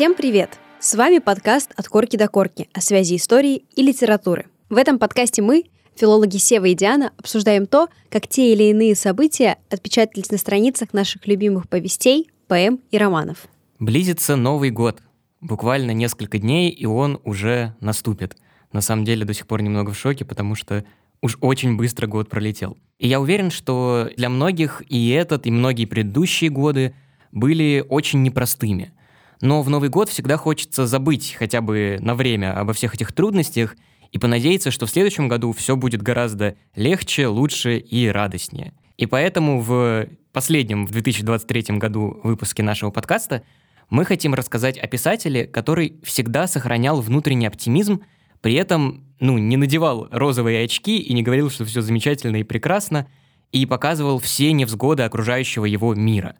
Всем привет! С вами подкаст «От корки до корки» о связи истории и литературы. В этом подкасте мы, филологи Сева и Диана, обсуждаем то, как те или иные события отпечатались на страницах наших любимых повестей, поэм и романов. Близится Новый год. Буквально несколько дней, и он уже наступит. На самом деле до сих пор немного в шоке, потому что уж очень быстро год пролетел. И я уверен, что для многих и этот, и многие предыдущие годы были очень непростыми. Но в Новый год всегда хочется забыть хотя бы на время обо всех этих трудностях и понадеяться, что в следующем году все будет гораздо легче, лучше и радостнее. И поэтому в последнем, в 2023 году выпуске нашего подкаста мы хотим рассказать о писателе, который всегда сохранял внутренний оптимизм, при этом ну, не надевал розовые очки и не говорил, что все замечательно и прекрасно, и показывал все невзгоды окружающего его мира.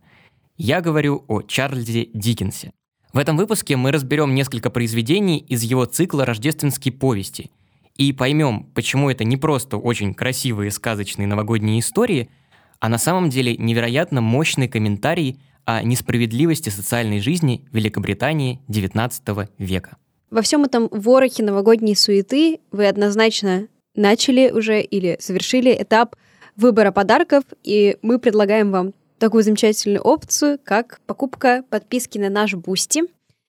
Я говорю о Чарльзе Диккенсе. В этом выпуске мы разберем несколько произведений из его цикла «Рождественские повести» и поймем, почему это не просто очень красивые сказочные новогодние истории, а на самом деле невероятно мощный комментарий о несправедливости социальной жизни Великобритании XIX века. Во всем этом ворохе новогодней суеты вы однозначно начали уже или совершили этап выбора подарков, и мы предлагаем вам такую замечательную опцию, как покупка подписки на наш Boosty.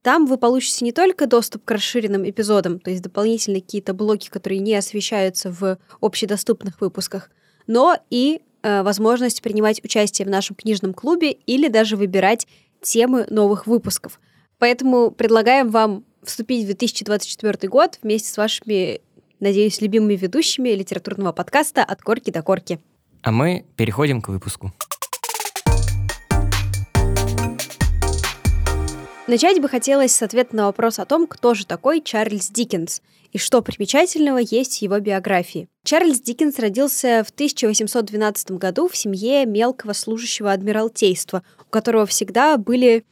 Там вы получите не только доступ к расширенным эпизодам, то есть дополнительные какие-то блоки, которые не освещаются в общедоступных выпусках, но и э, возможность принимать участие в нашем книжном клубе или даже выбирать темы новых выпусков. Поэтому предлагаем вам вступить в 2024 год вместе с вашими, надеюсь, любимыми ведущими литературного подкаста «От корки до корки». А мы переходим к выпуску. Начать бы хотелось с ответа на вопрос о том, кто же такой Чарльз Диккенс и что примечательного есть в его биографии. Чарльз Диккенс родился в 1812 году в семье мелкого служащего адмиралтейства, у которого всегда были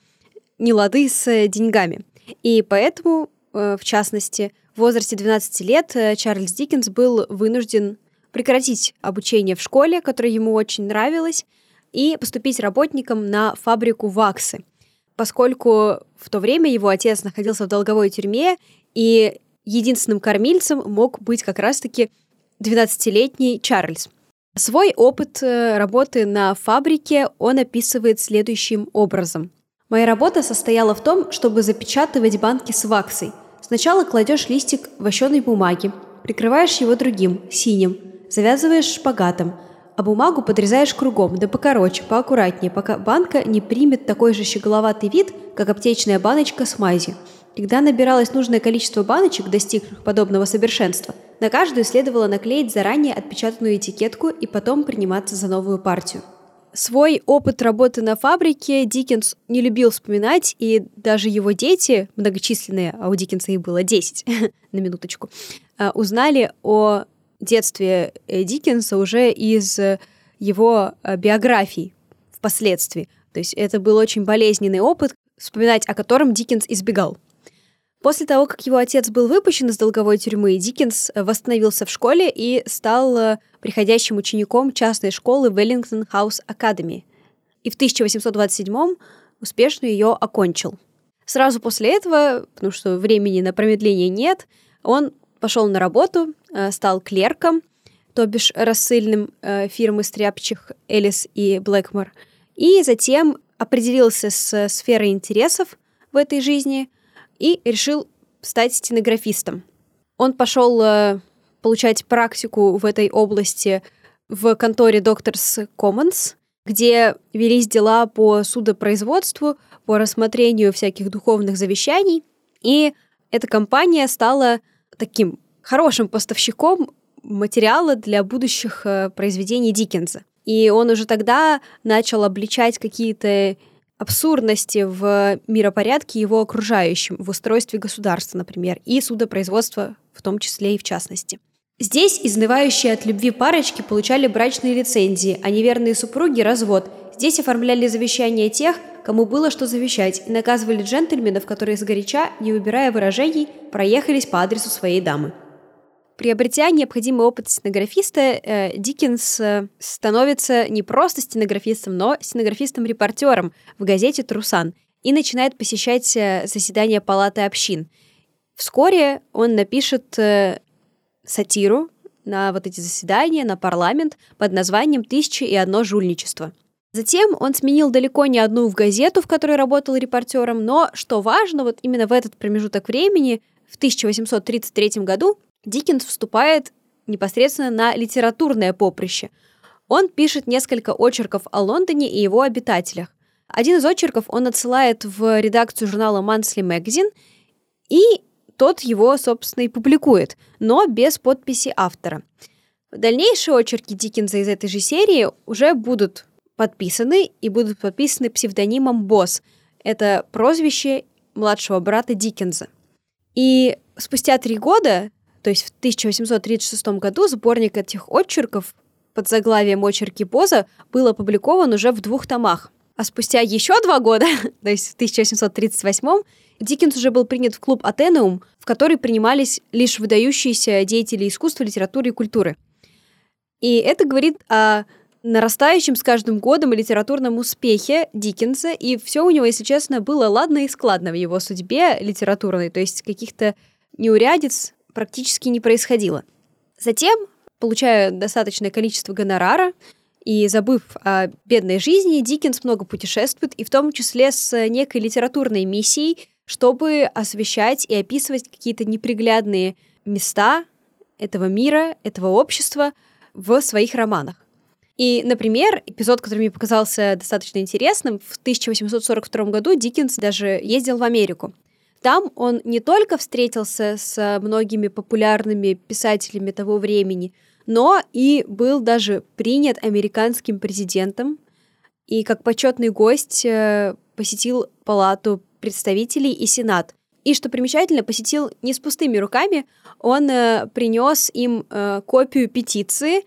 нелады с деньгами. И поэтому, э, в частности, в возрасте 12 лет э, Чарльз Диккенс был вынужден прекратить обучение в школе, которое ему очень нравилось, и поступить работником на фабрику ваксы, поскольку в то время его отец находился в долговой тюрьме, и единственным кормильцем мог быть как раз-таки 12-летний Чарльз. Свой опыт э, работы на фабрике он описывает следующим образом. Моя работа состояла в том, чтобы запечатывать банки с ваксой. Сначала кладешь листик вощеной бумаги, прикрываешь его другим, синим, завязываешь шпагатом, а бумагу подрезаешь кругом, да покороче, поаккуратнее, пока банка не примет такой же щеголоватый вид, как аптечная баночка с мазью. Когда набиралось нужное количество баночек, достигших подобного совершенства, на каждую следовало наклеить заранее отпечатанную этикетку и потом приниматься за новую партию. Свой опыт работы на фабрике Диккенс не любил вспоминать, и даже его дети, многочисленные, а у Диккенса их было 10, на минуточку, а, узнали о детстве э, Диккенса уже из его а, биографий впоследствии. То есть это был очень болезненный опыт, вспоминать о котором Диккенс избегал. После того, как его отец был выпущен из долговой тюрьмы, Диккенс восстановился в школе и стал э, приходящим учеником частной школы Wellington House Academy. И в 1827 успешно ее окончил. Сразу после этого, потому что времени на промедление нет, он пошел на работу, э, стал клерком, то бишь рассыльным э, фирмы стряпчих Элис и Блэкмор, и затем определился с сферой интересов в этой жизни – и решил стать стенографистом. Он пошел э, получать практику в этой области в конторе Doctors Commons, где велись дела по судопроизводству, по рассмотрению всяких духовных завещаний. И эта компания стала таким хорошим поставщиком материала для будущих э, произведений Диккенса. И он уже тогда начал обличать какие-то абсурдности в миропорядке его окружающем, в устройстве государства, например, и судопроизводства в том числе и в частности. Здесь изнывающие от любви парочки получали брачные лицензии, а неверные супруги – развод. Здесь оформляли завещания тех, кому было что завещать, и наказывали джентльменов, которые сгоряча, не выбирая выражений, проехались по адресу своей дамы. Приобретя необходимый опыт стенографиста, э, Диккенс э, становится не просто стенографистом, но стенографистом-репортером в газете «Трусан». и начинает посещать э, заседания палаты общин. Вскоре он напишет сатиру на вот эти заседания, на парламент под названием «Тысяча и одно жульничество». Затем он сменил далеко не одну в газету, в которой работал репортером, но, что важно, вот именно в этот промежуток времени, в 1833 году, Диккенс вступает непосредственно на литературное поприще. Он пишет несколько очерков о Лондоне и его обитателях. Один из очерков он отсылает в редакцию журнала Monthly Magazine, и тот его, собственно, и публикует, но без подписи автора. Дальнейшие очерки Диккенса из этой же серии уже будут подписаны и будут подписаны псевдонимом Босс. Это прозвище младшего брата Диккенса. И спустя три года, то есть в 1836 году, сборник этих очерков под заглавием «Очерки Боза» был опубликован уже в двух томах. А спустя еще два года, то есть в 1838 Диккенс уже был принят в клуб «Атенеум», в который принимались лишь выдающиеся деятели искусства, литературы и культуры. И это говорит о нарастающем с каждым годом литературном успехе Диккенса, и все у него, если честно, было ладно и складно в его судьбе литературной, то есть каких-то неурядиц практически не происходило. Затем, получая достаточное количество гонорара, и забыв о бедной жизни, Диккенс много путешествует, и в том числе с некой литературной миссией, чтобы освещать и описывать какие-то неприглядные места этого мира, этого общества в своих романах. И, например, эпизод, который мне показался достаточно интересным, в 1842 году Диккенс даже ездил в Америку. Там он не только встретился с многими популярными писателями того времени, но и был даже принят американским президентом и как почетный гость э, посетил палату представителей и сенат. И что примечательно, посетил не с пустыми руками, он э, принес им э, копию петиции,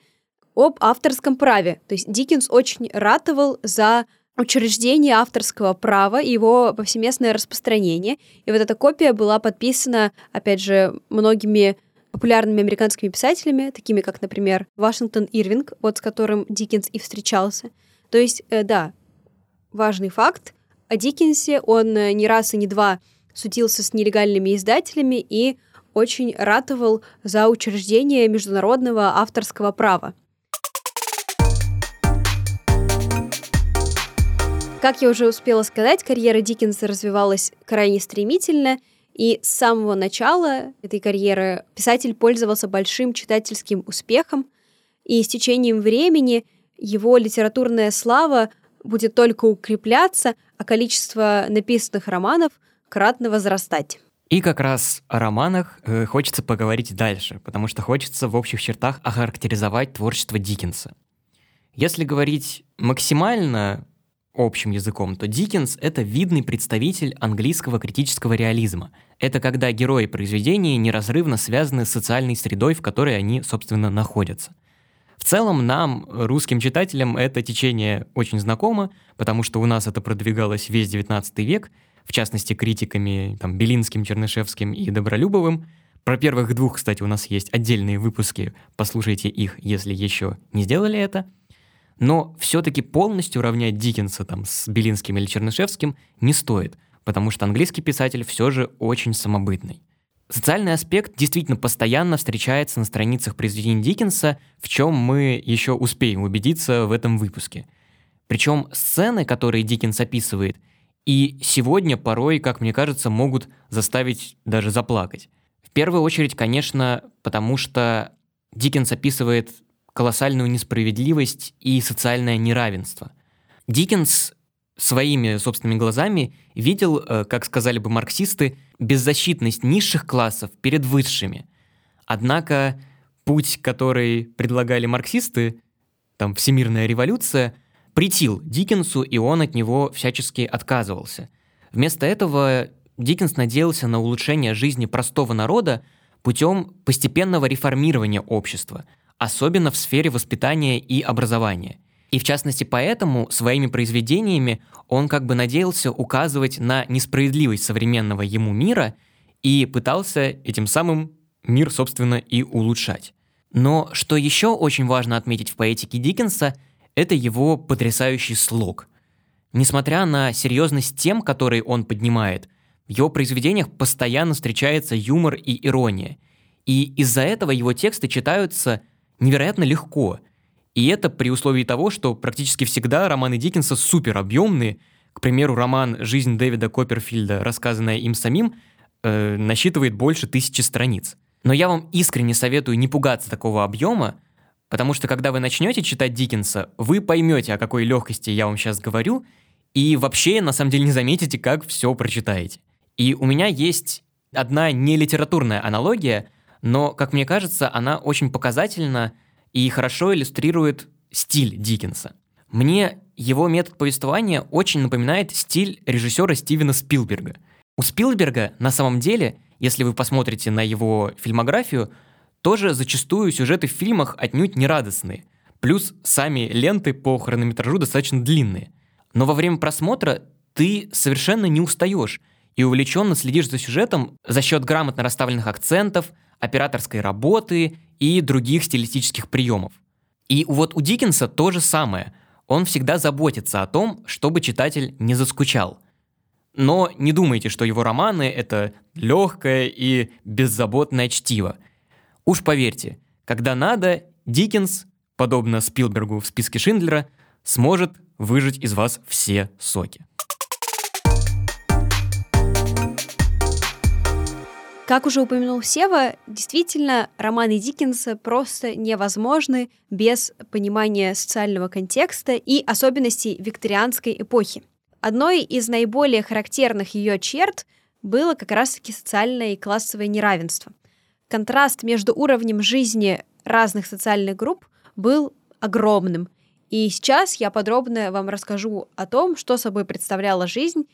об авторском праве. То есть Диккенс очень ратовал за учреждение авторского права и его повсеместное распространение. И вот эта копия была подписана, опять же, многими популярными американскими писателями, такими как, например, Вашингтон Ирвинг, вот с которым Диккенс и встречался. То есть, э, да, важный факт о Диккенсе, он э, не раз и не два судился с нелегальными издателями и очень ратовал за учреждение международного авторского права. Как я уже успела сказать, карьера Диккенса развивалась крайне стремительно, и с самого начала этой карьеры писатель пользовался большим читательским успехом, и с течением времени его литературная слава будет только укрепляться, а количество написанных романов кратно возрастать. И как раз о романах э, хочется поговорить дальше, потому что хочется в общих чертах охарактеризовать творчество Диккенса. Если говорить максимально общим языком, то Диккенс — это видный представитель английского критического реализма. Это когда герои произведения неразрывно связаны с социальной средой, в которой они, собственно, находятся. В целом нам, русским читателям, это течение очень знакомо, потому что у нас это продвигалось весь XIX век, в частности, критиками там, Белинским, Чернышевским и Добролюбовым. Про первых двух, кстати, у нас есть отдельные выпуски, послушайте их, если еще не сделали это — но все-таки полностью равнять Диккенса там, с Белинским или Чернышевским не стоит, потому что английский писатель все же очень самобытный. Социальный аспект действительно постоянно встречается на страницах произведений Диккенса, в чем мы еще успеем убедиться в этом выпуске. Причем сцены, которые Диккенс описывает, и сегодня порой, как мне кажется, могут заставить даже заплакать. В первую очередь, конечно, потому что Диккенс описывает колоссальную несправедливость и социальное неравенство. Диккенс своими собственными глазами видел, э, как сказали бы марксисты, беззащитность низших классов перед высшими. Однако путь, который предлагали марксисты, там всемирная революция, притил Диккенсу, и он от него всячески отказывался. Вместо этого Диккенс надеялся на улучшение жизни простого народа путем постепенного реформирования общества – особенно в сфере воспитания и образования. И в частности поэтому своими произведениями он как бы надеялся указывать на несправедливость современного ему мира и пытался этим самым мир, собственно, и улучшать. Но что еще очень важно отметить в поэтике Диккенса, это его потрясающий слог. Несмотря на серьезность тем, которые он поднимает, в его произведениях постоянно встречается юмор и ирония. И из-за этого его тексты читаются невероятно легко. И это при условии того, что практически всегда романы Диккенса супер объемные. К примеру, роман «Жизнь Дэвида Копперфильда», рассказанная им самим, э, насчитывает больше тысячи страниц. Но я вам искренне советую не пугаться такого объема, потому что когда вы начнете читать Диккенса, вы поймете, о какой легкости я вам сейчас говорю, и вообще, на самом деле, не заметите, как все прочитаете. И у меня есть одна не литературная аналогия, но, как мне кажется, она очень показательна и хорошо иллюстрирует стиль Диккенса. Мне его метод повествования очень напоминает стиль режиссера Стивена Спилберга. У Спилберга на самом деле, если вы посмотрите на его фильмографию, тоже зачастую сюжеты в фильмах отнюдь не радостные. Плюс сами ленты по хронометражу достаточно длинные. Но во время просмотра ты совершенно не устаешь и увлеченно следишь за сюжетом за счет грамотно расставленных акцентов, операторской работы и других стилистических приемов. И вот у Диккенса то же самое. Он всегда заботится о том, чтобы читатель не заскучал. Но не думайте, что его романы — это легкое и беззаботное чтиво. Уж поверьте, когда надо, Диккенс, подобно Спилбергу в списке Шиндлера, сможет выжать из вас все соки. Как уже упомянул Сева, действительно, романы Диккенса просто невозможны без понимания социального контекста и особенностей викторианской эпохи. Одной из наиболее характерных ее черт было как раз-таки социальное и классовое неравенство. Контраст между уровнем жизни разных социальных групп был огромным. И сейчас я подробно вам расскажу о том, что собой представляла жизнь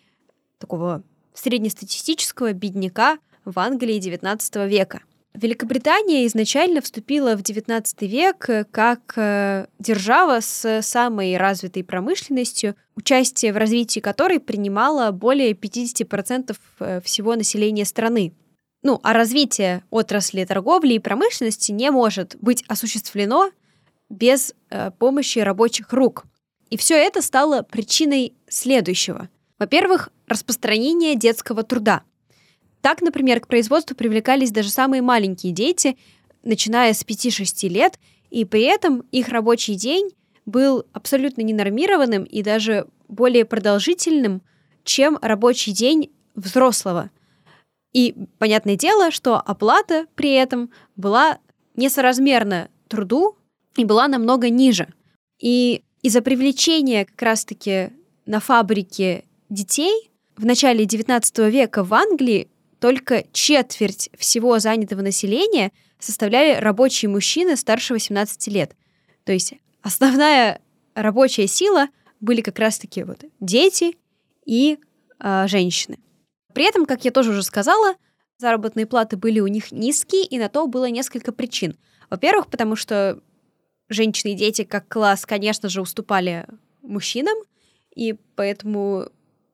такого среднестатистического бедняка в Англии XIX века. Великобритания изначально вступила в XIX век как э, держава с самой развитой промышленностью, участие в развитии которой принимало более 50% э, всего населения страны. Ну, а развитие отрасли торговли и промышленности не может быть осуществлено без э, помощи рабочих рук. И все это стало причиной следующего. Во-первых, распространение детского труда. Так, например, к производству привлекались даже самые маленькие дети, начиная с 5-6 лет, и при этом их рабочий день был абсолютно ненормированным и даже более продолжительным, чем рабочий день взрослого. И понятное дело, что оплата при этом была несоразмерна труду и была намного ниже. И из-за привлечения как раз-таки на фабрике детей в начале XIX века в Англии только четверть всего занятого населения составляли рабочие мужчины старше 18 лет. То есть основная рабочая сила были как раз-таки вот дети и э, женщины. При этом, как я тоже уже сказала, заработные платы были у них низкие, и на то было несколько причин. Во-первых, потому что женщины и дети как класс, конечно же, уступали мужчинам, и поэтому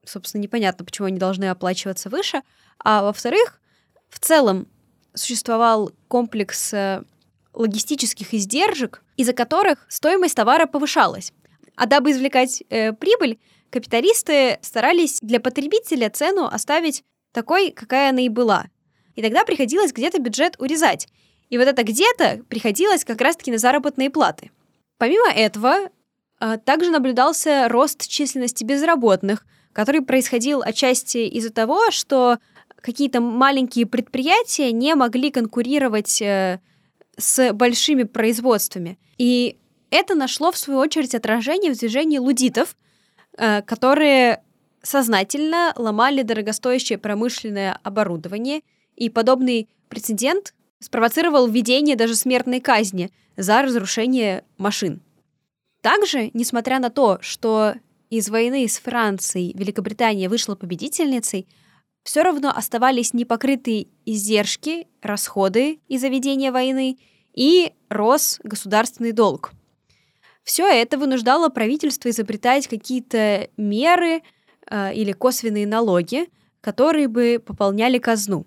собственно, непонятно, почему они должны оплачиваться выше. А во-вторых, в целом существовал комплекс э, логистических издержек, из-за которых стоимость товара повышалась. А дабы извлекать э, прибыль, капиталисты старались для потребителя цену оставить такой, какая она и была. И тогда приходилось где-то бюджет урезать. И вот это где-то приходилось как раз-таки на заработные платы. Помимо этого, э, также наблюдался рост численности безработных, который происходил отчасти из-за того, что какие-то маленькие предприятия не могли конкурировать э, с большими производствами. И это нашло, в свою очередь, отражение в движении лудитов, э, которые сознательно ломали дорогостоящее промышленное оборудование, и подобный прецедент спровоцировал введение даже смертной казни за разрушение машин. Также, несмотря на то, что из войны с Францией Великобритания вышла победительницей, все равно оставались непокрытые издержки, расходы из-за ведения войны и рос государственный долг. Все это вынуждало правительство изобретать какие-то меры э, или косвенные налоги, которые бы пополняли казну.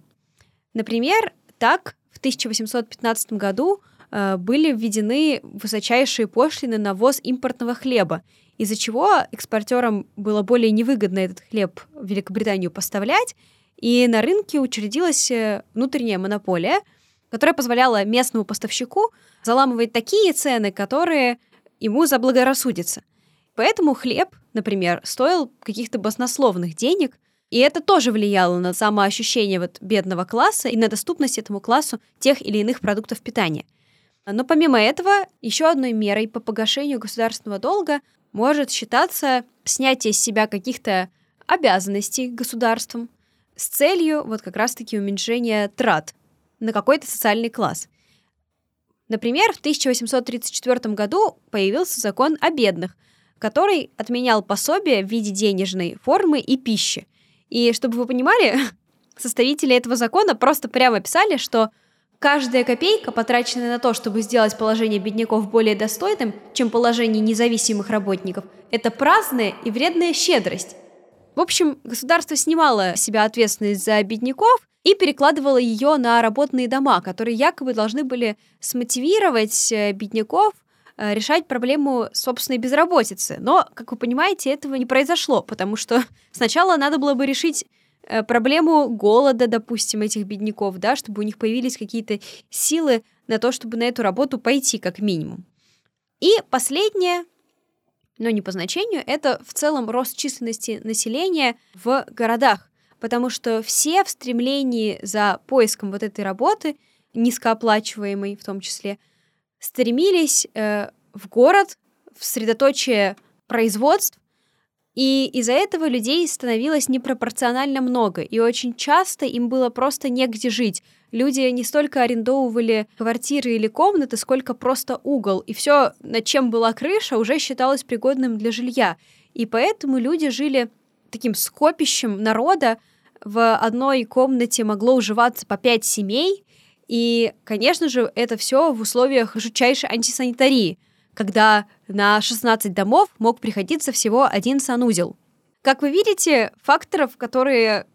Например, так в 1815 году э, были введены высочайшие пошлины на ввоз импортного хлеба, из-за чего экспортерам было более невыгодно этот хлеб в Великобританию поставлять, и на рынке учредилась э, внутренняя монополия, которая позволяла местному поставщику заламывать такие цены, которые ему заблагорассудятся. Поэтому хлеб, например, стоил каких-то баснословных денег, и это тоже влияло на самоощущение вот бедного класса и на доступность этому классу тех или иных продуктов питания. Но помимо этого, еще одной мерой по погашению государственного долга может считаться снятие с себя каких-то обязанностей государством с целью вот как раз-таки уменьшения трат на какой-то социальный класс. Например, в 1834 году появился закон о бедных, который отменял пособие в виде денежной формы и пищи. И чтобы вы понимали, составители этого закона просто прямо писали, что каждая копейка, потраченная на то, чтобы сделать положение бедняков более достойным, чем положение независимых работников, это праздная и вредная щедрость. В общем, государство снимало с себя ответственность за бедняков и перекладывало ее на работные дома, которые якобы должны были смотивировать э, бедняков э, решать проблему собственной безработицы. Но, как вы понимаете, этого не произошло, потому что сначала надо было бы решить проблему голода, допустим, этих бедняков, да, чтобы у них появились какие-то силы на то, чтобы на эту работу пойти, как минимум. И последнее, но не по значению, это в целом рост численности населения в городах потому что все в стремлении за поиском вот этой работы, низкооплачиваемой в том числе, стремились э, в город, в средоточие производств, и из-за этого людей становилось непропорционально много, и очень часто им было просто негде жить. Люди не столько арендовывали квартиры или комнаты, сколько просто угол, и все, над чем была крыша, уже считалось пригодным для жилья. И поэтому люди жили таким скопищем народа, в одной комнате могло уживаться по пять семей, и, конечно же, это все в условиях жутчайшей антисанитарии, когда на 16 домов мог приходиться всего один санузел. Как вы видите, факторов, которые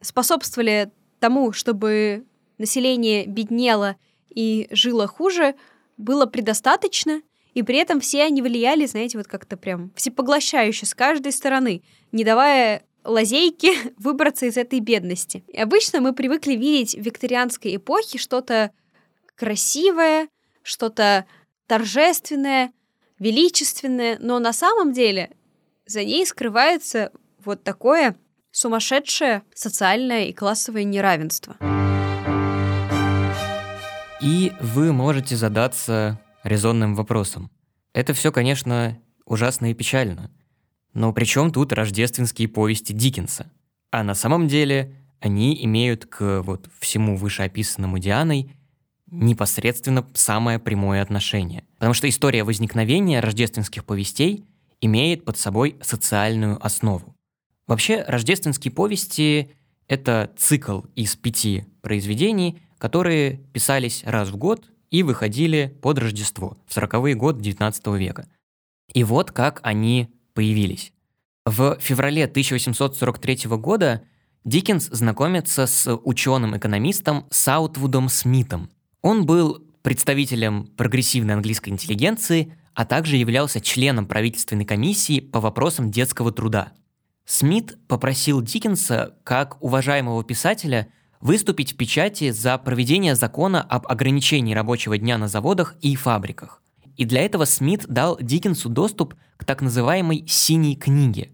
способствовали тому, чтобы население беднело и жило хуже, было предостаточно, и при этом все они влияли, знаете, вот как-то прям всепоглощающе с каждой стороны, не давая лазейки выбраться из этой бедности. И обычно мы привыкли видеть в викторианской эпохе что-то красивое, что-то торжественное, величественное, но на самом деле за ней скрывается вот такое сумасшедшее социальное и классовое неравенство. И вы можете задаться резонным вопросом. Это все, конечно, ужасно и печально. Но при чем тут рождественские повести Диккенса? А на самом деле они имеют к вот всему вышеописанному Дианой непосредственно самое прямое отношение. Потому что история возникновения рождественских повестей имеет под собой социальную основу. Вообще, рождественские повести — это цикл из пяти произведений, которые писались раз в год и выходили под Рождество в 40-е годы XIX века. И вот как они появились. В феврале 1843 года Диккенс знакомится с ученым-экономистом Саутвудом Смитом. Он был представителем прогрессивной английской интеллигенции, а также являлся членом правительственной комиссии по вопросам детского труда. Смит попросил Диккенса, как уважаемого писателя, выступить в печати за проведение закона об ограничении рабочего дня на заводах и фабриках. И для этого Смит дал Диккенсу доступ к так называемой «синей книге».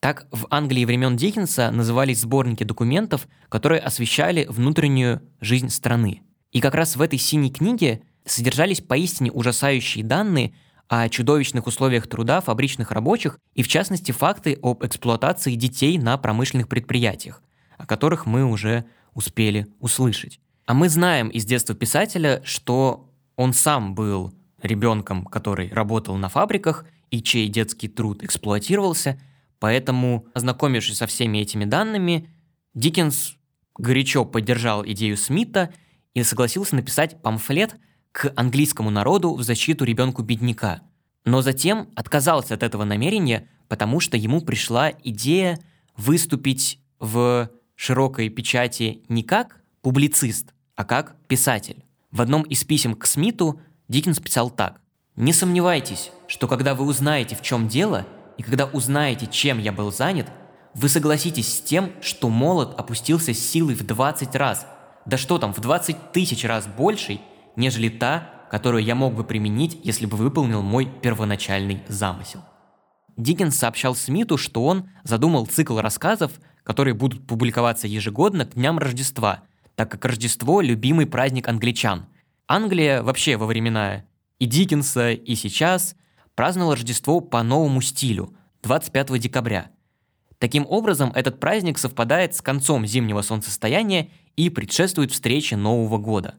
Так в Англии времен Диккенса назывались сборники документов, которые освещали внутреннюю жизнь страны. И как раз в этой «синей книге» содержались поистине ужасающие данные о чудовищных условиях труда фабричных рабочих и, в частности, факты об эксплуатации детей на промышленных предприятиях, о которых мы уже успели услышать. А мы знаем из детства писателя, что он сам был ребенком, который работал на фабриках и чей детский труд эксплуатировался, поэтому, ознакомившись со всеми этими данными, Диккенс горячо поддержал идею Смита и согласился написать памфлет к английскому народу в защиту ребенку-бедняка. Но затем отказался от этого намерения, потому что ему пришла идея выступить в широкой печати не как публицист, а как писатель. В одном из писем к Смиту Диккенс писал так. «Не сомневайтесь, что когда вы узнаете, в чем дело, и когда узнаете, чем я был занят, вы согласитесь с тем, что молот опустился с силой в 20 раз, да что там, в 20 тысяч раз большей, нежели та, которую я мог бы применить, если бы выполнил мой первоначальный замысел. Диккенс сообщал Смиту, что он задумал цикл рассказов, которые будут публиковаться ежегодно к дням Рождества, так как Рождество – любимый праздник англичан. Англия вообще во времена и Диккенса, и сейчас праздновала Рождество по новому стилю – 25 декабря. Таким образом, этот праздник совпадает с концом зимнего солнцестояния и предшествует встрече Нового года.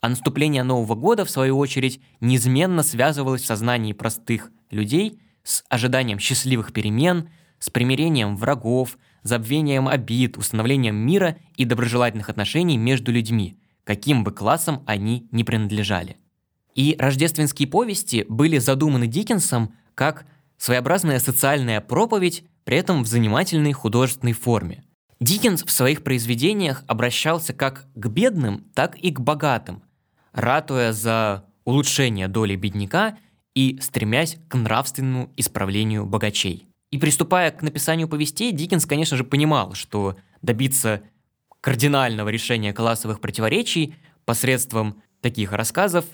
А наступление Нового года, в свою очередь, неизменно связывалось в сознании простых людей с ожиданием счастливых перемен, с примирением врагов, забвением обид, установлением мира и доброжелательных отношений между людьми, каким бы классом они ни принадлежали. И рождественские повести были задуманы Диккенсом как своеобразная социальная проповедь, при этом в занимательной художественной форме. Диккенс в своих произведениях обращался как к бедным, так и к богатым, ратуя за улучшение доли бедняка и стремясь к нравственному исправлению богачей. И приступая к написанию повестей, Диккенс, конечно же, понимал, что добиться кардинального решения классовых противоречий посредством таких рассказов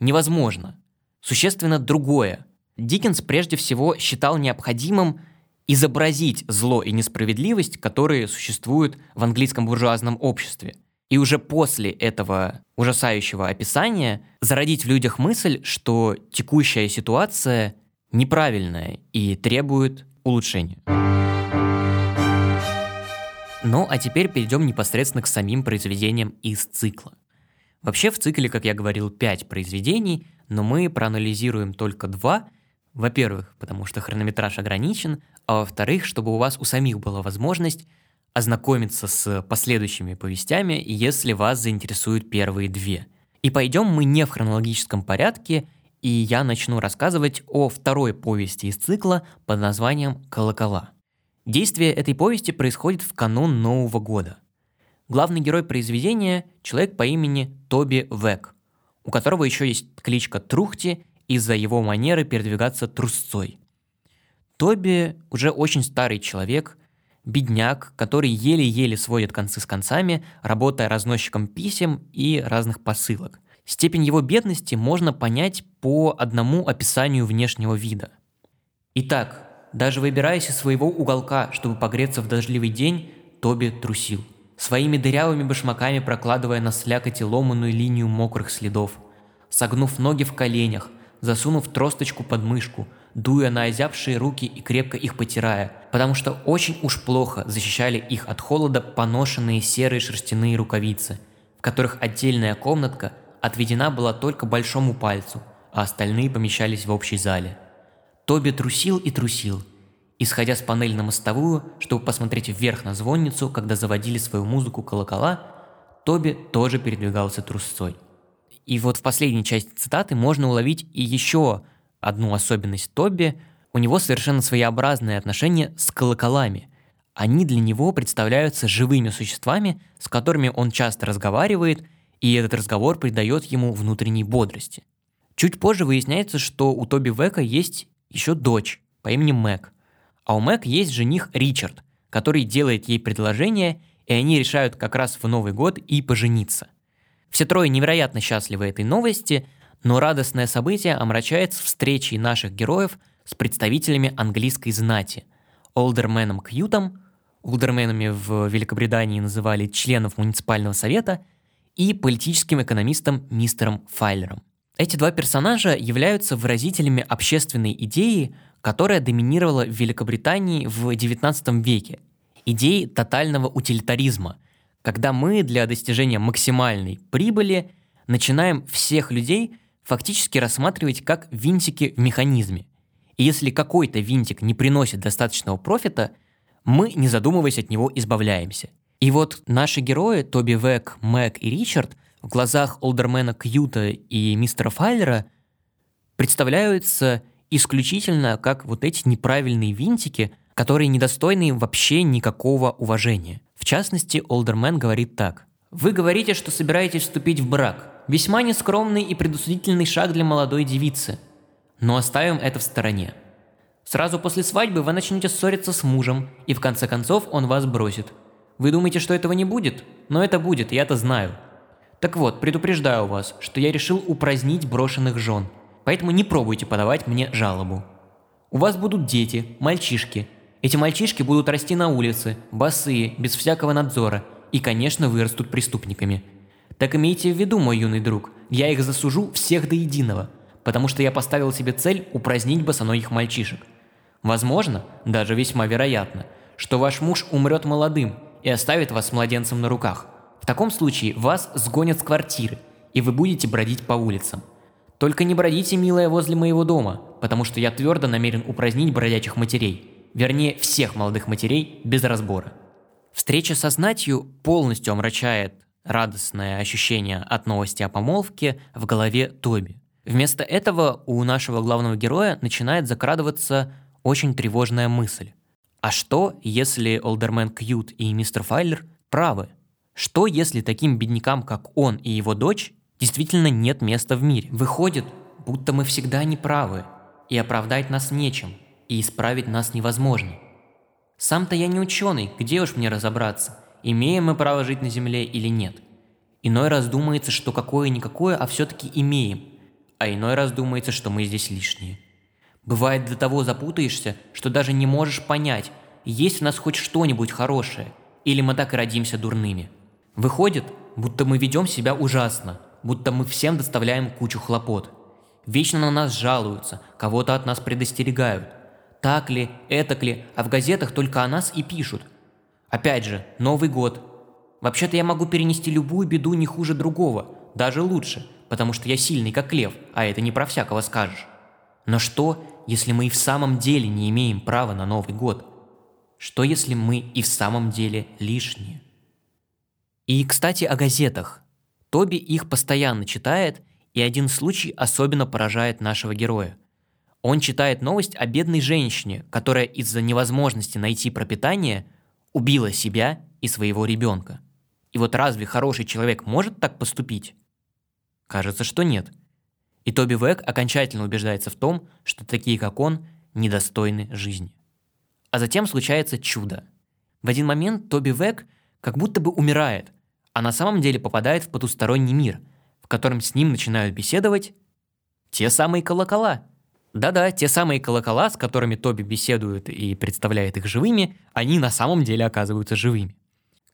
невозможно. Существенно другое. Диккенс прежде всего считал необходимым изобразить зло и несправедливость, которые существуют в английском буржуазном обществе. И уже после этого ужасающего описания зародить в людях мысль, что текущая ситуация неправильная и требует улучшения. Ну а теперь перейдем непосредственно к самим произведениям из цикла. Вообще в цикле, как я говорил, 5 произведений, но мы проанализируем только два. Во-первых, потому что хронометраж ограничен, а во-вторых, чтобы у вас у самих была возможность ознакомиться с последующими повестями, если вас заинтересуют первые две. И пойдем мы не в хронологическом порядке, и я начну рассказывать о второй повести из цикла под названием «Колокола». Действие этой повести происходит в канун Нового года. Главный герой произведения – человек по имени Тоби Век, у которого еще есть кличка Трухти из-за его манеры передвигаться трусцой. Тоби уже очень старый человек, бедняк, который еле-еле сводит концы с концами, работая разносчиком писем и разных посылок. Степень его бедности можно понять по одному описанию внешнего вида. Итак, даже выбираясь из своего уголка, чтобы погреться в дождливый день, Тоби трусил. Своими дырявыми башмаками прокладывая на слякоти ломаную линию мокрых следов. Согнув ноги в коленях, засунув тросточку под мышку, дуя на озябшие руки и крепко их потирая, потому что очень уж плохо защищали их от холода поношенные серые шерстяные рукавицы, в которых отдельная комнатка – отведена была только большому пальцу, а остальные помещались в общей зале. Тоби трусил и трусил, исходя с панели на мостовую, чтобы посмотреть вверх на звонницу, когда заводили свою музыку колокола, Тоби тоже передвигался трусцой. И вот в последней части цитаты можно уловить и еще одну особенность Тоби. У него совершенно своеобразное отношение с колоколами. Они для него представляются живыми существами, с которыми он часто разговаривает и этот разговор придает ему внутренней бодрости. Чуть позже выясняется, что у Тоби Века есть еще дочь по имени Мэг, а у Мэг есть жених Ричард, который делает ей предложение, и они решают как раз в Новый год и пожениться. Все трое невероятно счастливы этой новости, но радостное событие омрачается встречей наших героев с представителями английской знати, олдерменом Кьютом, олдерменами в Великобритании называли членов муниципального совета – и политическим экономистом мистером Файлером. Эти два персонажа являются выразителями общественной идеи, которая доминировала в Великобритании в XIX веке. Идеи тотального утилитаризма, когда мы для достижения максимальной прибыли начинаем всех людей фактически рассматривать как винтики в механизме. И если какой-то винтик не приносит достаточного профита, мы, не задумываясь от него, избавляемся – и вот наши герои, Тоби Век, Мэг и Ричард, в глазах Олдермена Кьюта и мистера Файлера представляются исключительно как вот эти неправильные винтики, которые недостойны вообще никакого уважения. В частности, Олдермен говорит так. «Вы говорите, что собираетесь вступить в брак. Весьма нескромный и предусудительный шаг для молодой девицы. Но оставим это в стороне. Сразу после свадьбы вы начнете ссориться с мужем, и в конце концов он вас бросит. Вы думаете, что этого не будет? Но это будет, я это знаю. Так вот, предупреждаю вас, что я решил упразднить брошенных жен. Поэтому не пробуйте подавать мне жалобу. У вас будут дети, мальчишки. Эти мальчишки будут расти на улице, босые, без всякого надзора, и, конечно, вырастут преступниками. Так имейте в виду, мой юный друг, я их засужу всех до единого, потому что я поставил себе цель упразднить босоногих мальчишек. Возможно, даже весьма вероятно, что ваш муж умрет молодым и оставит вас с младенцем на руках. В таком случае вас сгонят с квартиры, и вы будете бродить по улицам. Только не бродите, милая, возле моего дома, потому что я твердо намерен упразднить бродячих матерей, вернее, всех молодых матерей без разбора. Встреча со знатью полностью омрачает радостное ощущение от новости о помолвке в голове Тоби. Вместо этого у нашего главного героя начинает закрадываться очень тревожная мысль. А что, если Олдермен Кьют и мистер Файлер правы? Что, если таким беднякам, как он и его дочь, действительно нет места в мире? Выходит, будто мы всегда не правы, и оправдать нас нечем, и исправить нас невозможно. Сам-то я не ученый, где уж мне разобраться, имеем мы право жить на Земле или нет. Иной раз думается, что какое-никакое, а все-таки имеем, а иной раз думается, что мы здесь лишние. Бывает до того запутаешься, что даже не можешь понять, есть в нас хоть что-нибудь хорошее, или мы так и родимся дурными. Выходит, будто мы ведем себя ужасно, будто мы всем доставляем кучу хлопот. Вечно на нас жалуются, кого-то от нас предостерегают. Так ли, этак ли, а в газетах только о нас и пишут. Опять же, Новый год. Вообще-то я могу перенести любую беду не хуже другого, даже лучше, потому что я сильный как лев, а это не про всякого скажешь. Но что, если мы и в самом деле не имеем права на Новый год? Что, если мы и в самом деле лишние? И, кстати, о газетах. Тоби их постоянно читает, и один случай особенно поражает нашего героя. Он читает новость о бедной женщине, которая из-за невозможности найти пропитание убила себя и своего ребенка. И вот разве хороший человек может так поступить? Кажется, что нет – и Тоби Век окончательно убеждается в том, что такие, как он, недостойны жизни. А затем случается чудо. В один момент Тоби Век как будто бы умирает, а на самом деле попадает в потусторонний мир, в котором с ним начинают беседовать те самые колокола. Да-да, те самые колокола, с которыми Тоби беседует и представляет их живыми, они на самом деле оказываются живыми.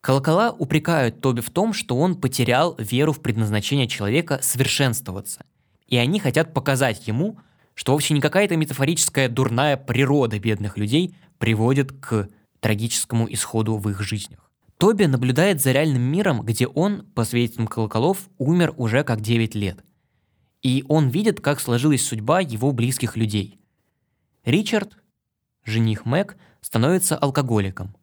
Колокола упрекают Тоби в том, что он потерял веру в предназначение человека совершенствоваться – и они хотят показать ему, что вовсе не какая-то метафорическая дурная природа бедных людей приводит к трагическому исходу в их жизнях. Тоби наблюдает за реальным миром, где он, по свидетельствам колоколов, умер уже как 9 лет. И он видит, как сложилась судьба его близких людей. Ричард, жених Мэг, становится алкоголиком.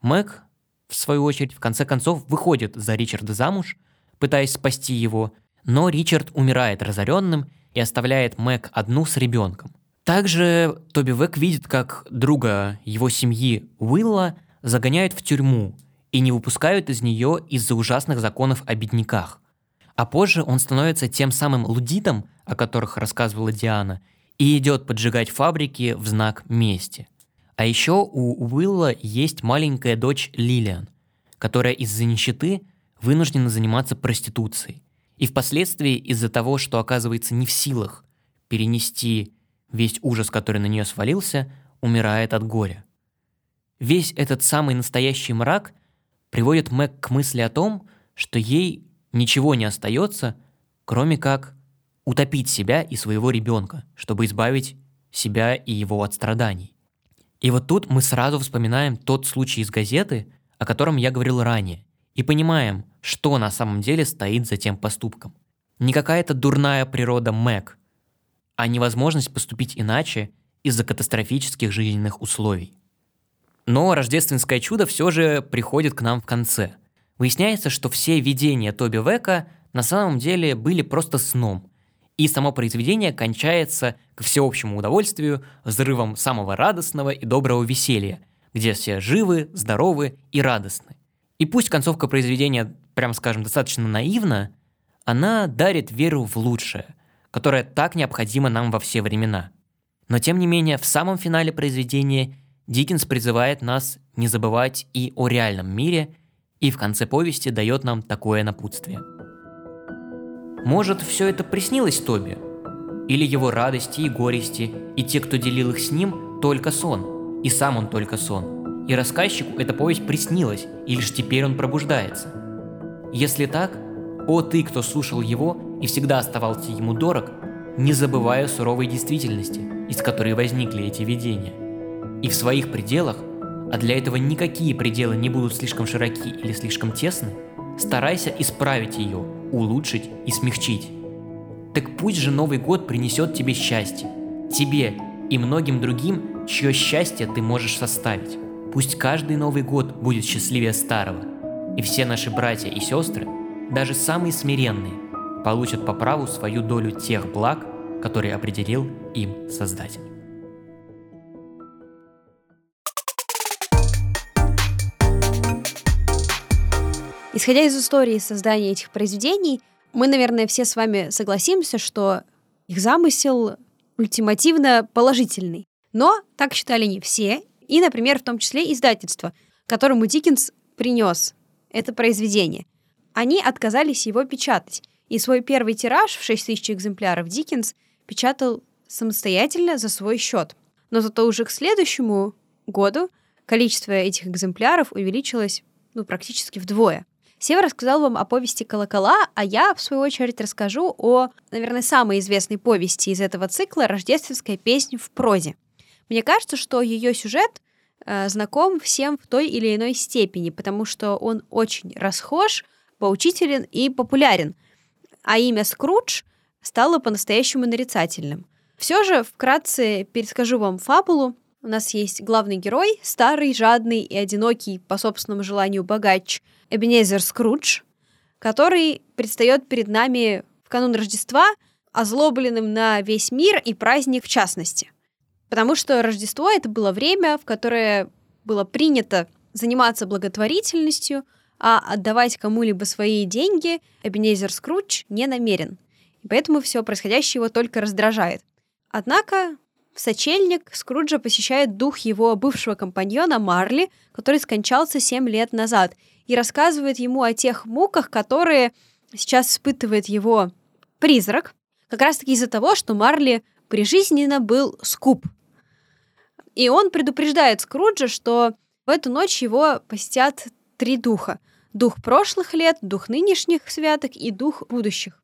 Мэг, в свою очередь, в конце концов выходит за Ричарда замуж, пытаясь спасти его, но Ричард умирает разоренным и оставляет Мэг одну с ребенком. Также Тоби Век видит, как друга его семьи Уилла загоняют в тюрьму и не выпускают из нее из-за ужасных законов о бедняках. А позже он становится тем самым лудитом, о которых рассказывала Диана, и идет поджигать фабрики в знак мести. А еще у Уилла есть маленькая дочь Лилиан, которая из-за нищеты вынуждена заниматься проституцией. И впоследствии из-за того, что оказывается не в силах перенести весь ужас, который на нее свалился, умирает от горя. Весь этот самый настоящий мрак приводит Мэг к мысли о том, что ей ничего не остается, кроме как утопить себя и своего ребенка, чтобы избавить себя и его от страданий. И вот тут мы сразу вспоминаем тот случай из газеты, о котором я говорил ранее, и понимаем, что на самом деле стоит за тем поступком. Не какая-то дурная природа Мэг, а невозможность поступить иначе из-за катастрофических жизненных условий. Но рождественское чудо все же приходит к нам в конце. Выясняется, что все видения Тоби Века на самом деле были просто сном, и само произведение кончается к всеобщему удовольствию взрывом самого радостного и доброго веселья, где все живы, здоровы и радостны. И пусть концовка произведения, прям скажем, достаточно наивна, она дарит веру в лучшее, которая так необходима нам во все времена. Но тем не менее, в самом финале произведения Диккенс призывает нас не забывать и о реальном мире, и в конце повести дает нам такое напутствие. Может, все это приснилось Тоби? Или его радости и горести, и те, кто делил их с ним, только сон, и сам он только сон, и рассказчику эта повесть приснилась, и лишь теперь он пробуждается. Если так, о ты, кто слушал его и всегда оставался ему дорог, не забывая суровой действительности, из которой возникли эти видения. И в своих пределах, а для этого никакие пределы не будут слишком широки или слишком тесны, старайся исправить ее, улучшить и смягчить. Так пусть же Новый год принесет тебе счастье, тебе и многим другим, чье счастье ты можешь составить. Пусть каждый Новый год будет счастливее старого, и все наши братья и сестры, даже самые смиренные, получат по праву свою долю тех благ, которые определил им Создатель. Исходя из истории создания этих произведений, мы, наверное, все с вами согласимся, что их замысел ультимативно положительный. Но так считали не все, и, например, в том числе издательство, которому Диккенс принес это произведение. Они отказались его печатать, и свой первый тираж в 6 тысяч экземпляров Диккенс печатал самостоятельно за свой счет. Но зато уже к следующему году количество этих экземпляров увеличилось ну, практически вдвое. Сева рассказал вам о повести «Колокола», а я, в свою очередь, расскажу о, наверное, самой известной повести из этого цикла «Рождественская песня в прозе». Мне кажется, что ее сюжет э, знаком всем в той или иной степени, потому что он очень расхож, поучителен и популярен. А имя Скрудж стало по-настоящему нарицательным. Все же вкратце перескажу вам фабулу. У нас есть главный герой, старый, жадный и одинокий по собственному желанию богач Эбенезер Скрудж, который предстает перед нами в канун Рождества, озлобленным на весь мир и праздник в частности. Потому что Рождество — это было время, в которое было принято заниматься благотворительностью, а отдавать кому-либо свои деньги Эбенезер Скрудж не намерен. И поэтому все происходящее его только раздражает. Однако в сочельник Скруджа посещает дух его бывшего компаньона Марли, который скончался 7 лет назад, и рассказывает ему о тех муках, которые сейчас испытывает его призрак, как раз-таки из-за того, что Марли прижизненно был скуп. И он предупреждает Скруджа, что в эту ночь его посетят три духа. Дух прошлых лет, дух нынешних святок и дух будущих.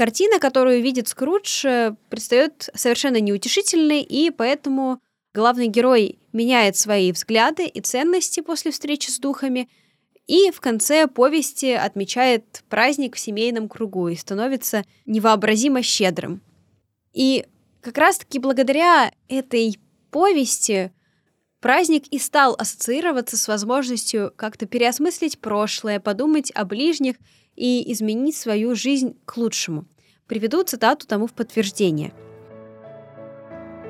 Картина, которую видит Скрудж, э, предстает совершенно неутешительной, и поэтому главный герой меняет свои взгляды и ценности после встречи с духами, и в конце повести отмечает праздник в семейном кругу и становится невообразимо щедрым. И как раз-таки благодаря этой повести праздник и стал ассоциироваться с возможностью как-то переосмыслить прошлое, подумать о ближних и изменить свою жизнь к лучшему. Приведу цитату тому в подтверждение.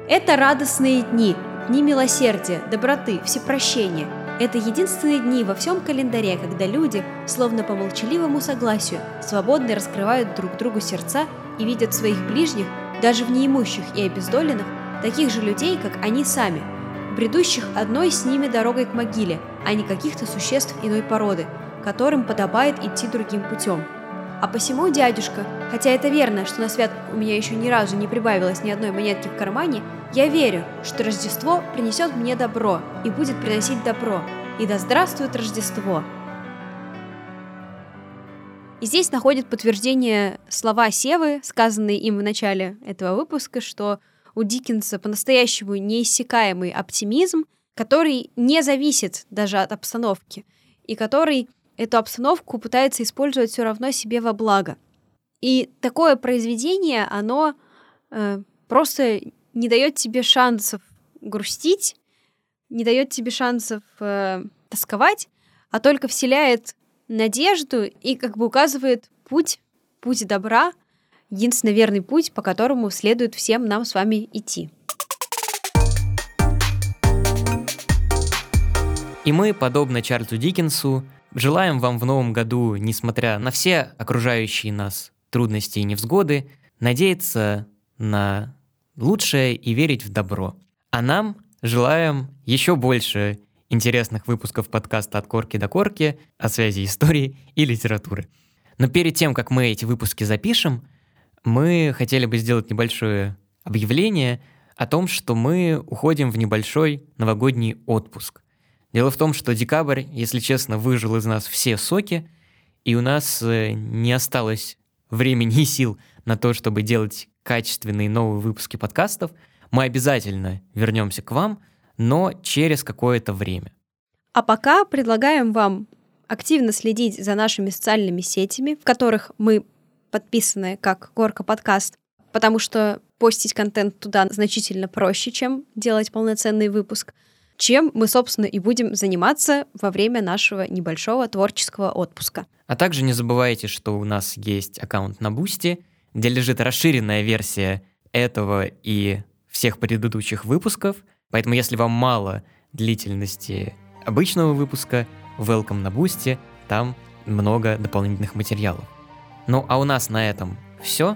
«Это радостные дни, дни милосердия, доброты, всепрощения. Это единственные дни во всем календаре, когда люди, словно по молчаливому согласию, свободно раскрывают друг другу сердца и видят своих ближних, даже в неимущих и обездоленных, таких же людей, как они сами, бредущих одной с ними дорогой к могиле, а не каких-то существ иной породы, которым подобает идти другим путем. А посему, дядюшка, хотя это верно, что на свят у меня еще ни разу не прибавилось ни одной монетки в кармане, я верю, что Рождество принесет мне добро и будет приносить добро. И да здравствует Рождество! И здесь находит подтверждение слова Севы, сказанные им в начале этого выпуска, что у Диккенса по-настоящему неиссякаемый оптимизм, который не зависит даже от обстановки, и который эту обстановку пытается использовать все равно себе во благо. И такое произведение, оно э, просто не дает тебе шансов грустить, не дает тебе шансов э, тосковать, а только вселяет надежду и как бы указывает путь, путь добра, единственный верный путь, по которому следует всем нам с вами идти. И мы, подобно Чарльзу Диккенсу, Желаем вам в новом году, несмотря на все окружающие нас трудности и невзгоды, надеяться на лучшее и верить в добро. А нам желаем еще больше интересных выпусков подкаста «От корки до корки» о связи истории и литературы. Но перед тем, как мы эти выпуски запишем, мы хотели бы сделать небольшое объявление о том, что мы уходим в небольшой новогодний отпуск. Дело в том, что декабрь, если честно, выжил из нас все соки, и у нас э, не осталось времени и сил на то, чтобы делать качественные новые выпуски подкастов. Мы обязательно вернемся к вам, но через какое-то время. А пока предлагаем вам активно следить за нашими социальными сетями, в которых мы подписаны как Горка подкаст, потому что постить контент туда значительно проще, чем делать полноценный выпуск, чем мы, собственно, и будем заниматься во время нашего небольшого творческого отпуска. А также не забывайте, что у нас есть аккаунт на Boosty, где лежит расширенная версия этого и всех предыдущих выпусков. Поэтому, если вам мало длительности обычного выпуска, welcome на Boosty, там много дополнительных материалов. Ну а у нас на этом все.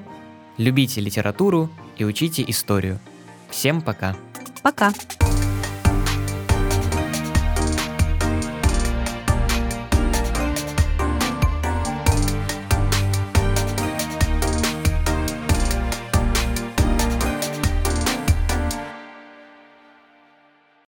Любите литературу и учите историю. Всем пока. Пока.